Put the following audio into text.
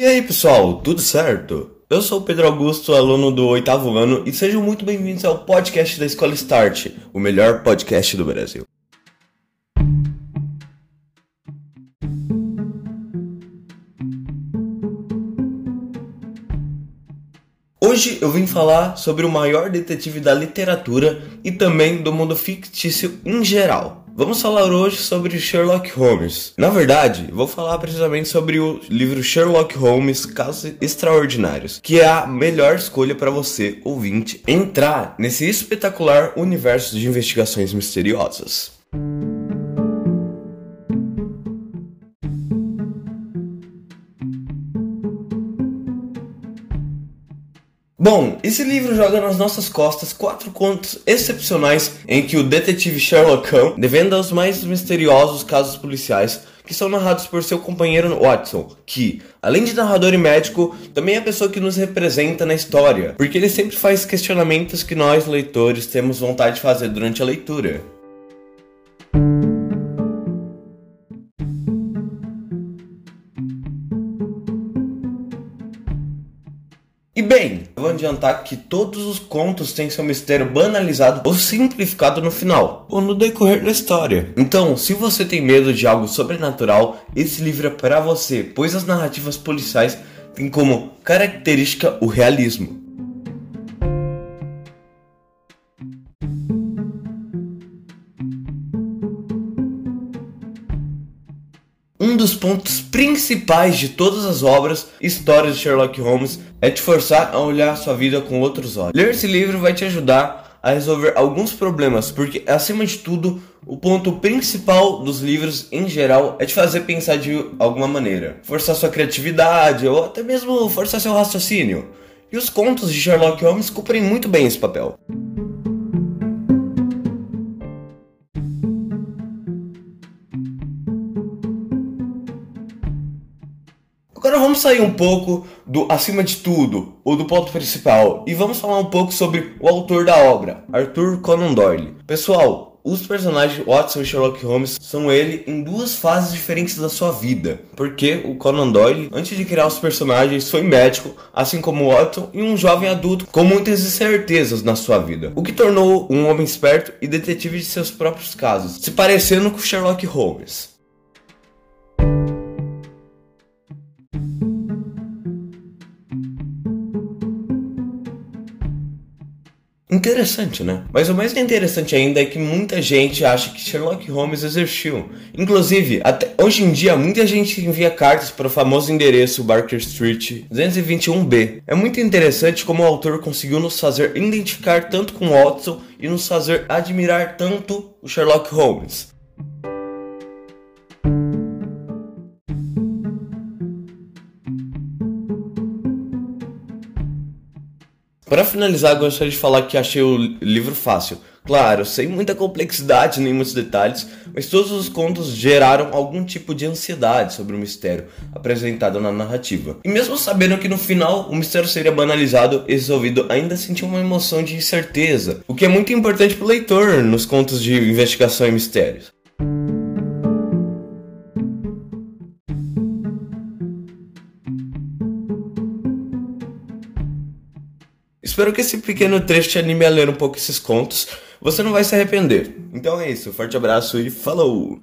E aí pessoal, tudo certo? Eu sou o Pedro Augusto, aluno do oitavo ano, e sejam muito bem-vindos ao podcast da Escola Start, o melhor podcast do Brasil. Hoje eu vim falar sobre o maior detetive da literatura e também do mundo fictício em geral. Vamos falar hoje sobre Sherlock Holmes. Na verdade, vou falar precisamente sobre o livro Sherlock Holmes Casos Extraordinários, que é a melhor escolha para você, ouvinte, entrar nesse espetacular universo de investigações misteriosas. Bom, esse livro joga nas nossas costas quatro contos excepcionais em que o detetive Sherlock Holmes devenda os mais misteriosos casos policiais que são narrados por seu companheiro Watson, que, além de narrador e médico, também é a pessoa que nos representa na história, porque ele sempre faz questionamentos que nós, leitores, temos vontade de fazer durante a leitura. E bem, eu vou adiantar que todos os contos têm seu mistério banalizado ou simplificado no final, ou no decorrer da história. Então, se você tem medo de algo sobrenatural, esse livro é para você, pois as narrativas policiais têm como característica o realismo. Um dos pontos principais de todas as obras e histórias de Sherlock Holmes é te forçar a olhar sua vida com outros olhos. Ler esse livro vai te ajudar a resolver alguns problemas, porque acima de tudo, o ponto principal dos livros em geral é te fazer pensar de alguma maneira, forçar sua criatividade ou até mesmo forçar seu raciocínio. E os contos de Sherlock Holmes cumprem muito bem esse papel. Agora vamos sair um pouco do acima de tudo, ou do ponto principal, e vamos falar um pouco sobre o autor da obra, Arthur Conan Doyle. Pessoal, os personagens Watson e Sherlock Holmes são ele em duas fases diferentes da sua vida, porque o Conan Doyle, antes de criar os personagens, foi médico, assim como Watson, e um jovem adulto com muitas incertezas na sua vida, o que tornou um homem esperto e detetive de seus próprios casos, se parecendo com Sherlock Holmes. Interessante, né? Mas o mais interessante ainda é que muita gente acha que Sherlock Holmes exerceu. Inclusive, até hoje em dia, muita gente envia cartas para o famoso endereço Barker Street 221B. É muito interessante como o autor conseguiu nos fazer identificar tanto com Watson e nos fazer admirar tanto o Sherlock Holmes. Para finalizar, gostaria de falar que achei o livro fácil. Claro, sem muita complexidade nem muitos detalhes, mas todos os contos geraram algum tipo de ansiedade sobre o mistério apresentado na narrativa. E mesmo sabendo que no final o mistério seria banalizado e resolvido, ainda senti uma emoção de incerteza, o que é muito importante para o leitor nos contos de investigação e mistérios. Espero que esse pequeno trecho te anime a ler um pouco esses contos. Você não vai se arrepender. Então é isso, forte abraço e falou!